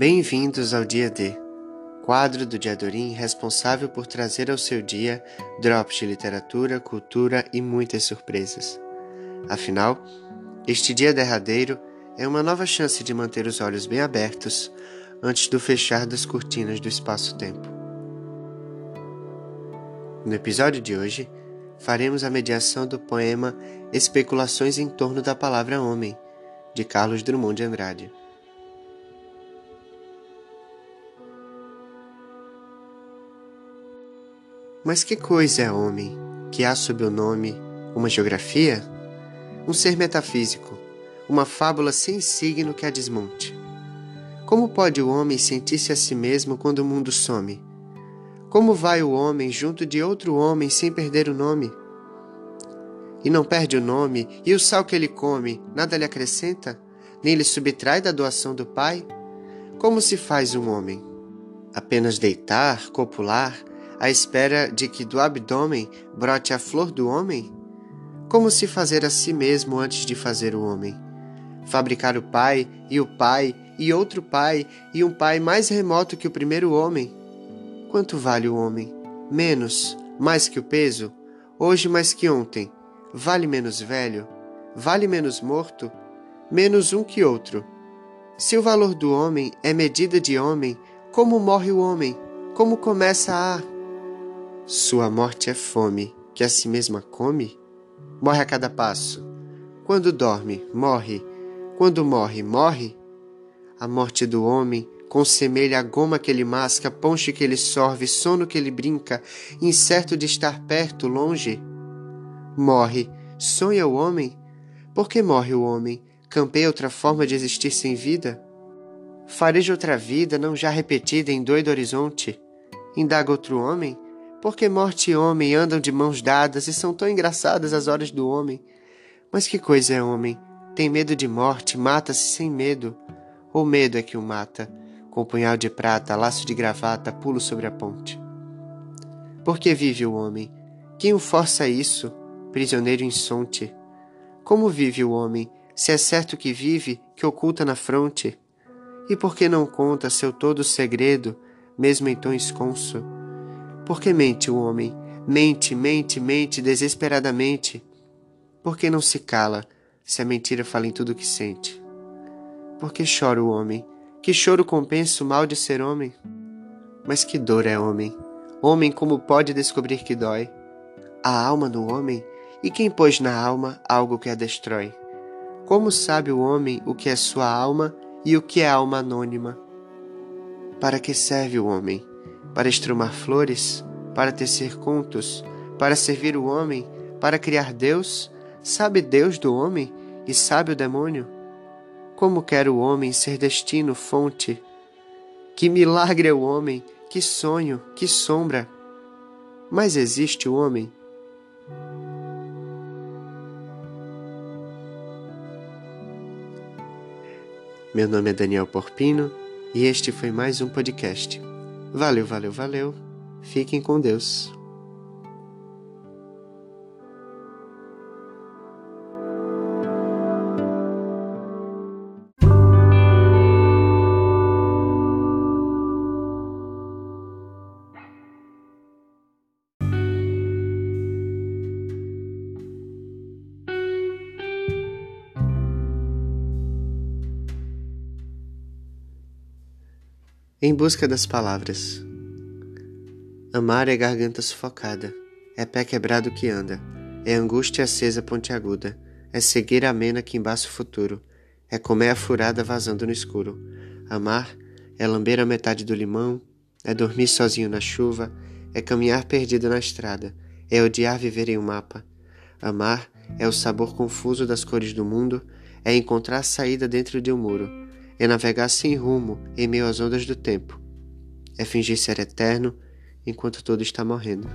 Bem-vindos ao Dia D, quadro do Diadorim responsável por trazer ao seu dia drops de literatura, cultura e muitas surpresas. Afinal, este dia derradeiro é uma nova chance de manter os olhos bem abertos antes do fechar das cortinas do espaço-tempo. No episódio de hoje, faremos a mediação do poema Especulações em torno da palavra homem, de Carlos Drummond de Andrade. Mas que coisa é homem, que há sob o nome uma geografia? Um ser metafísico, uma fábula sem signo que a desmonte. Como pode o homem sentir-se a si mesmo quando o mundo some? Como vai o homem junto de outro homem sem perder o nome? E não perde o nome, e o sal que ele come nada lhe acrescenta, nem lhe subtrai da doação do Pai? Como se faz um homem? Apenas deitar, copular, à espera de que do abdômen brote a flor do homem? Como se fazer a si mesmo antes de fazer o homem? Fabricar o Pai, e o Pai, e outro Pai, e um Pai mais remoto que o primeiro homem? Quanto vale o homem? Menos, mais que o peso? Hoje mais que ontem? Vale menos velho? Vale menos morto? Menos um que outro. Se o valor do homem é medida de homem, como morre o homem? Como começa a. Sua morte é fome, que a si mesma come? Morre a cada passo. Quando dorme, morre. Quando morre, morre. A morte do homem Consemelha a goma que ele masca, ponche que ele sorve, sono que ele brinca, incerto de estar perto, longe. Morre, sonha o homem? Por que morre o homem? Campeia outra forma de existir sem vida? Fareja outra vida, não já repetida em doido horizonte? Indaga outro homem? Por que morte e homem andam de mãos dadas e são tão engraçadas as horas do homem? Mas que coisa é homem? Tem medo de morte, mata-se sem medo. Ou medo é que o mata? com punhal de prata, laço de gravata, pulo sobre a ponte. Por que vive o homem? Quem o força a isso, prisioneiro insonte? Como vive o homem, se é certo que vive, que oculta na fronte? E por que não conta seu todo segredo, mesmo em tom esconso? Por que mente o homem? Mente, mente, mente desesperadamente. Por que não se cala, se a mentira fala em tudo o que sente? Por que chora o homem, que choro compensa o mal de ser homem? Mas que dor é homem? Homem como pode descobrir que dói? A alma do homem? E quem pôs na alma algo que a destrói? Como sabe o homem o que é sua alma e o que é alma anônima? Para que serve o homem? Para estrumar flores? Para tecer contos? Para servir o homem? Para criar Deus? Sabe Deus do homem? E sabe o demônio? Como quer o homem ser destino, fonte? Que milagre é o homem, que sonho, que sombra! Mas existe o homem? Meu nome é Daniel Porpino e este foi mais um podcast. Valeu, valeu, valeu. Fiquem com Deus. Em busca das palavras. Amar é garganta sufocada, é pé quebrado que anda, é angústia acesa pontiaguda, é cegueira amena que embaça o futuro, é comer a furada vazando no escuro. Amar é lamber a metade do limão, é dormir sozinho na chuva, é caminhar perdido na estrada, é odiar viver em um mapa. Amar é o sabor confuso das cores do mundo, é encontrar saída dentro de um muro é navegar sem rumo em meio às ondas do tempo, é fingir ser eterno enquanto todo está morrendo.